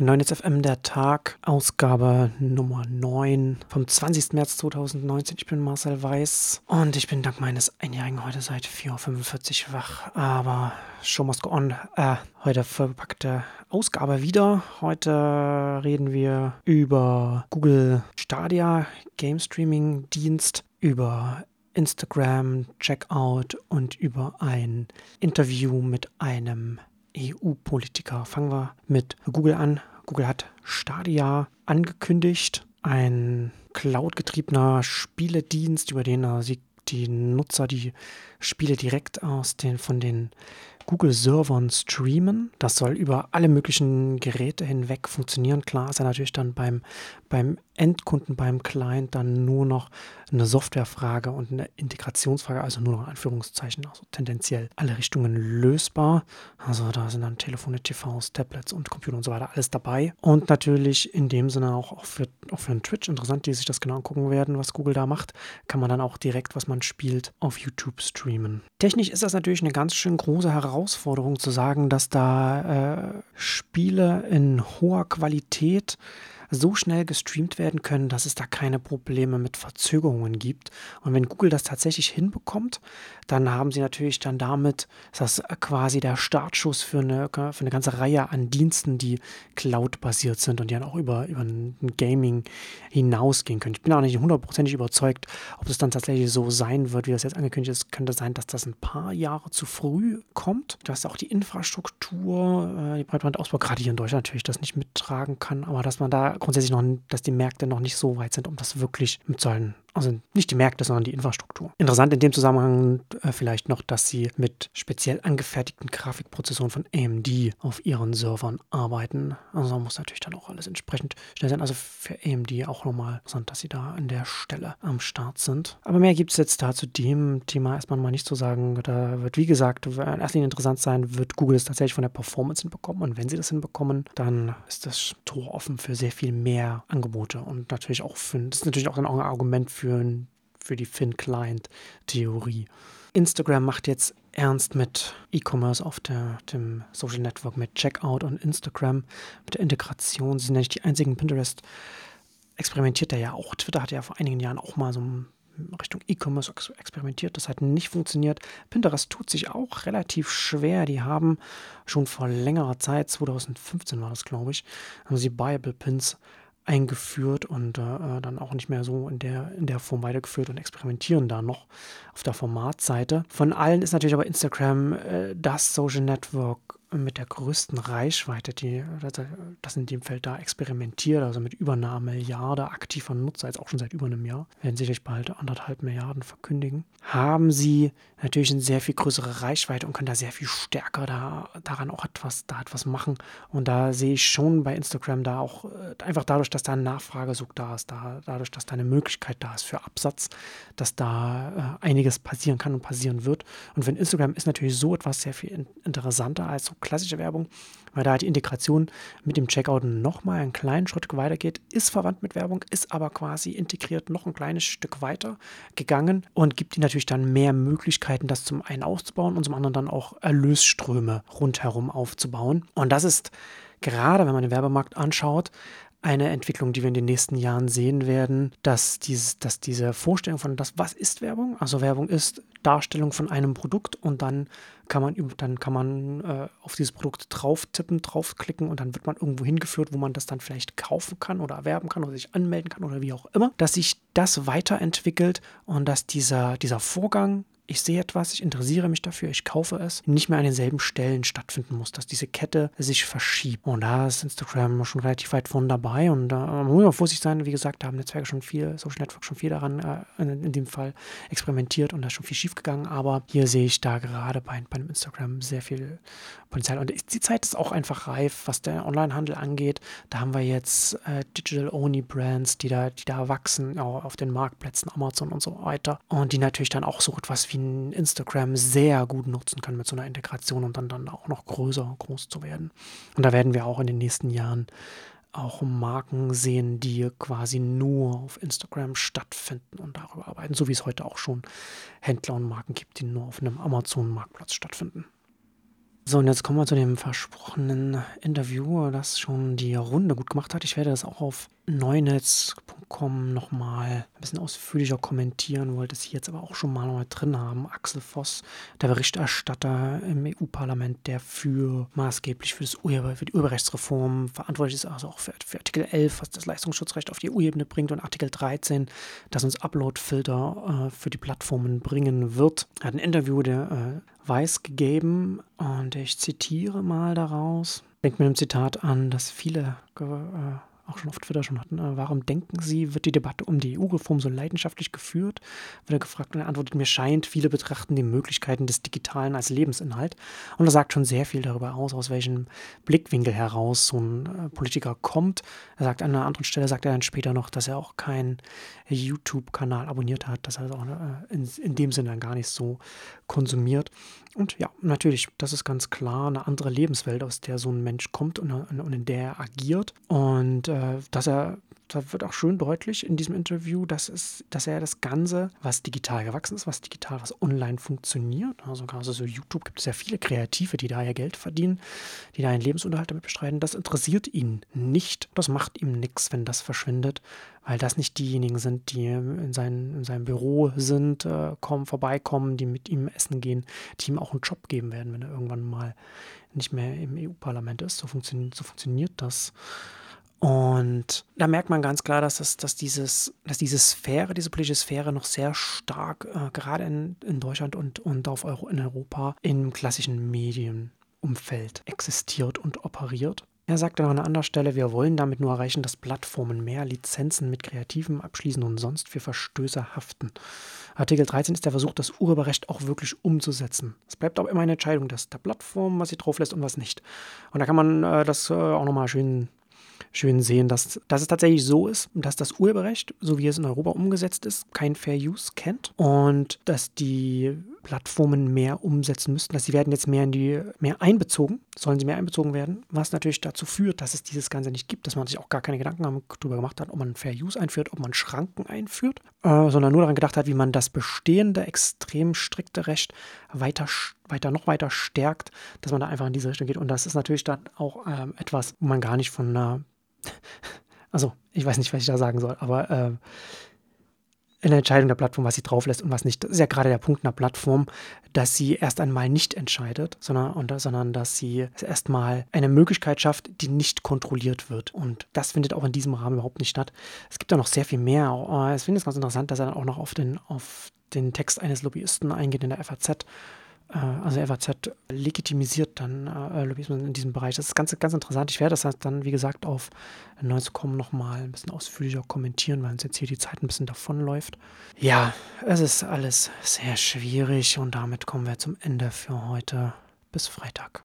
9FM der Tag, Ausgabe Nummer 9 vom 20. März 2019. Ich bin Marcel Weiß und ich bin dank meines Einjährigen heute seit 4.45 Uhr wach. Aber Show must go on. Äh, heute verpackte Ausgabe wieder. Heute reden wir über Google Stadia, Game Streaming Dienst, über Instagram, Checkout und über ein Interview mit einem EU-Politiker. Fangen wir mit Google an. Google hat Stadia angekündigt, ein cloud-getriebener Spieledienst, über den sie die Nutzer die Spiele direkt aus den von den Google-Servern streamen. Das soll über alle möglichen Geräte hinweg funktionieren. Klar ist ja natürlich dann beim, beim Endkunden, beim Client dann nur noch eine Softwarefrage und eine Integrationsfrage, also nur noch in Anführungszeichen, also tendenziell alle Richtungen lösbar. Also da sind dann Telefone, TVs, Tablets und Computer und so weiter alles dabei. Und natürlich in dem Sinne auch, auch, für, auch für einen Twitch interessant, die sich das genau angucken werden, was Google da macht, kann man dann auch direkt, was man spielt, auf YouTube streamen. Technisch ist das natürlich eine ganz schön große Herausforderung zu sagen, dass da äh, Spiele in hoher Qualität so schnell gestreamt werden können, dass es da keine Probleme mit Verzögerungen gibt. Und wenn Google das tatsächlich hinbekommt, dann haben sie natürlich dann damit, ist das quasi der Startschuss für eine, für eine ganze Reihe an Diensten, die Cloud-basiert sind und die dann auch über, über ein Gaming hinausgehen können. Ich bin auch nicht hundertprozentig überzeugt, ob es dann tatsächlich so sein wird, wie das jetzt angekündigt ist. Könnte sein, dass das ein paar Jahre zu früh kommt, dass auch die Infrastruktur, äh, die Breitbandausbau, gerade hier in Deutschland natürlich das nicht mittragen kann, aber dass man da grundsätzlich noch, dass die Märkte noch nicht so weit sind, um das wirklich mitzuhalten. Also nicht die Märkte, sondern die Infrastruktur. Interessant in dem Zusammenhang äh, vielleicht noch, dass sie mit speziell angefertigten Grafikprozessoren von AMD auf ihren Servern arbeiten. Also muss natürlich dann auch alles entsprechend schnell sein. Also für AMD auch nochmal interessant, dass sie da an der Stelle am Start sind. Aber mehr gibt es jetzt da zu dem Thema erstmal mal nicht zu sagen. Da wird, wie gesagt, in erster Linie interessant sein, wird Google es tatsächlich von der Performance hinbekommen. Und wenn sie das hinbekommen, dann ist das Tor offen für sehr viel mehr Angebote. Und natürlich auch für, das ist natürlich auch ein Argument für für, für die Fin-Client-Theorie. Instagram macht jetzt ernst mit E-Commerce auf der, dem Social Network mit Checkout und Instagram, mit der Integration. Sie sind nicht die einzigen. Pinterest experimentiert da ja auch. Twitter hat ja vor einigen Jahren auch mal so Richtung E-Commerce experimentiert. Das hat nicht funktioniert. Pinterest tut sich auch relativ schwer. Die haben schon vor längerer Zeit, 2015 war das, glaube ich, haben sie Buyable Pins eingeführt und äh, dann auch nicht mehr so in der, in der Form weitergeführt und experimentieren da noch auf der Formatseite. Von allen ist natürlich aber Instagram äh, das Social Network mit der größten Reichweite, die das in dem Feld da experimentiert, also mit über einer Milliarde aktiver Nutzer, jetzt auch schon seit über einem Jahr, werden sicherlich bald anderthalb Milliarden verkündigen, haben sie natürlich eine sehr viel größere Reichweite und können da sehr viel stärker da, daran auch etwas, da etwas machen. Und da sehe ich schon bei Instagram da auch äh, einfach dadurch, dass da ein Nachfragesug da ist, da, dadurch, dass da eine Möglichkeit da ist für Absatz, dass da äh, einiges passieren kann und passieren wird. Und wenn Instagram ist natürlich so etwas sehr viel interessanter als so klassische Werbung, weil da die Integration mit dem Checkout nochmal einen kleinen Schritt weitergeht, ist verwandt mit Werbung, ist aber quasi integriert noch ein kleines Stück weiter gegangen und gibt ihnen natürlich dann mehr Möglichkeiten, das zum einen auszubauen und zum anderen dann auch Erlösströme rundherum aufzubauen. Und das ist gerade, wenn man den Werbemarkt anschaut, eine Entwicklung, die wir in den nächsten Jahren sehen werden, dass, dieses, dass diese Vorstellung von das, was ist Werbung? Also Werbung ist Darstellung von einem Produkt und dann kann man, dann kann man äh, auf dieses Produkt drauf tippen, draufklicken und dann wird man irgendwo hingeführt, wo man das dann vielleicht kaufen kann oder erwerben kann oder sich anmelden kann oder wie auch immer, dass sich das weiterentwickelt und dass dieser, dieser Vorgang ich sehe etwas, ich interessiere mich dafür, ich kaufe es, nicht mehr an denselben Stellen stattfinden muss, dass diese Kette sich verschiebt. Und da ist Instagram schon relativ weit vorne dabei und da äh, muss man vorsichtig sein. Wie gesagt, da haben Netzwerke schon viel, Social Network schon viel daran, äh, in, in, dem Fall experimentiert und da ist schon viel schiefgegangen. Aber hier sehe ich da gerade bei, bei Instagram sehr viel Potenzial. Und die Zeit ist auch einfach reif, was der Onlinehandel angeht. Da haben wir jetzt äh, Digital-Only-Brands, die da, die da wachsen, auch auf den Marktplätzen, Amazon und so weiter. Und die natürlich dann auch so etwas wie wie Instagram sehr gut nutzen können mit so einer Integration und dann, dann auch noch größer, groß zu werden. Und da werden wir auch in den nächsten Jahren auch Marken sehen, die quasi nur auf Instagram stattfinden und darüber arbeiten, so wie es heute auch schon Händler und Marken gibt, die nur auf einem Amazon-Marktplatz stattfinden. So, und jetzt kommen wir zu dem versprochenen Interview, das schon die Runde gut gemacht hat. Ich werde das auch auf neunetz.com nochmal ein bisschen ausführlicher kommentieren, wollte es hier jetzt aber auch schon mal noch drin haben. Axel Voss, der Berichterstatter im EU-Parlament, der für maßgeblich für, das Urheber, für die Urheberrechtsreform verantwortlich ist, also auch für, für Artikel 11, was das Leistungsschutzrecht auf die EU-Ebene bringt und Artikel 13, das uns Upload-Filter äh, für die Plattformen bringen wird. Er hat ein Interview der äh, Weiß gegeben und ich zitiere mal daraus. Denkt mit dem Zitat an, dass viele äh, auch schon auf Twitter schon hatten, äh, warum denken Sie, wird die Debatte um die EU-Reform so leidenschaftlich geführt? Wird er gefragt und er antwortet, mir scheint, viele betrachten die Möglichkeiten des Digitalen als Lebensinhalt. Und er sagt schon sehr viel darüber aus, aus welchem Blickwinkel heraus so ein äh, Politiker kommt. Er sagt an einer anderen Stelle, sagt er dann später noch, dass er auch keinen YouTube-Kanal abonniert hat, dass er auch äh, in, in dem Sinne dann gar nicht so konsumiert. Und ja, natürlich, das ist ganz klar eine andere Lebenswelt, aus der so ein Mensch kommt und, und in der er agiert. Und äh, dass er da wird auch schön deutlich in diesem Interview, dass, es, dass er das Ganze, was digital gewachsen ist, was digital, was online funktioniert, also gerade so YouTube gibt es ja viele Kreative, die da ihr Geld verdienen, die da ihren Lebensunterhalt damit bestreiten, das interessiert ihn nicht. Das macht ihm nichts, wenn das verschwindet, weil das nicht diejenigen sind, die in, sein, in seinem Büro sind, äh, kommen, vorbeikommen, die mit ihm essen gehen, die ihm auch einen Job geben werden, wenn er irgendwann mal nicht mehr im EU-Parlament ist. So, funktio so funktioniert das. Und da merkt man ganz klar, dass, das, dass, dieses, dass diese Sphäre, diese politische Sphäre noch sehr stark, äh, gerade in, in Deutschland und, und auf Euro, in Europa, im klassischen Medienumfeld existiert und operiert. Er sagte noch an einer anderen Stelle, wir wollen damit nur erreichen, dass Plattformen mehr Lizenzen mit Kreativen abschließen und sonst für Verstöße haften. Artikel 13 ist der Versuch, das Urheberrecht auch wirklich umzusetzen. Es bleibt aber immer eine Entscheidung der Plattform, was sie drauf lässt und was nicht. Und da kann man äh, das äh, auch nochmal schön schön sehen, dass, dass es tatsächlich so ist, dass das Urheberrecht, so wie es in Europa umgesetzt ist, kein Fair Use kennt und dass die Plattformen mehr umsetzen müssten, dass sie werden jetzt mehr in die mehr einbezogen, sollen sie mehr einbezogen werden, was natürlich dazu führt, dass es dieses Ganze nicht gibt, dass man sich auch gar keine Gedanken darüber gemacht hat, ob man Fair Use einführt, ob man Schranken einführt, äh, sondern nur daran gedacht hat, wie man das bestehende extrem strikte Recht weiter weiter noch weiter stärkt, dass man da einfach in diese Richtung geht. Und das ist natürlich dann auch ähm, etwas, wo man gar nicht von einer also, ich weiß nicht, was ich da sagen soll, aber äh, der Entscheidung der Plattform, was sie drauflässt und was nicht. Das ist ja gerade der Punkt einer Plattform, dass sie erst einmal nicht entscheidet, sondern, und, sondern dass sie erstmal eine Möglichkeit schafft, die nicht kontrolliert wird. Und das findet auch in diesem Rahmen überhaupt nicht statt. Es gibt da noch sehr viel mehr. Äh, ich finde es ganz interessant, dass er dann auch noch auf den, auf den Text eines Lobbyisten eingeht in der FAZ also FAZ legitimisiert dann äh, Lobbyismus in diesem Bereich. Das ist ganz, ganz interessant. Ich werde das dann, wie gesagt, auf Neues kommen nochmal ein bisschen ausführlicher kommentieren, weil uns jetzt hier die Zeit ein bisschen davonläuft. Ja, es ist alles sehr schwierig und damit kommen wir zum Ende für heute. Bis Freitag.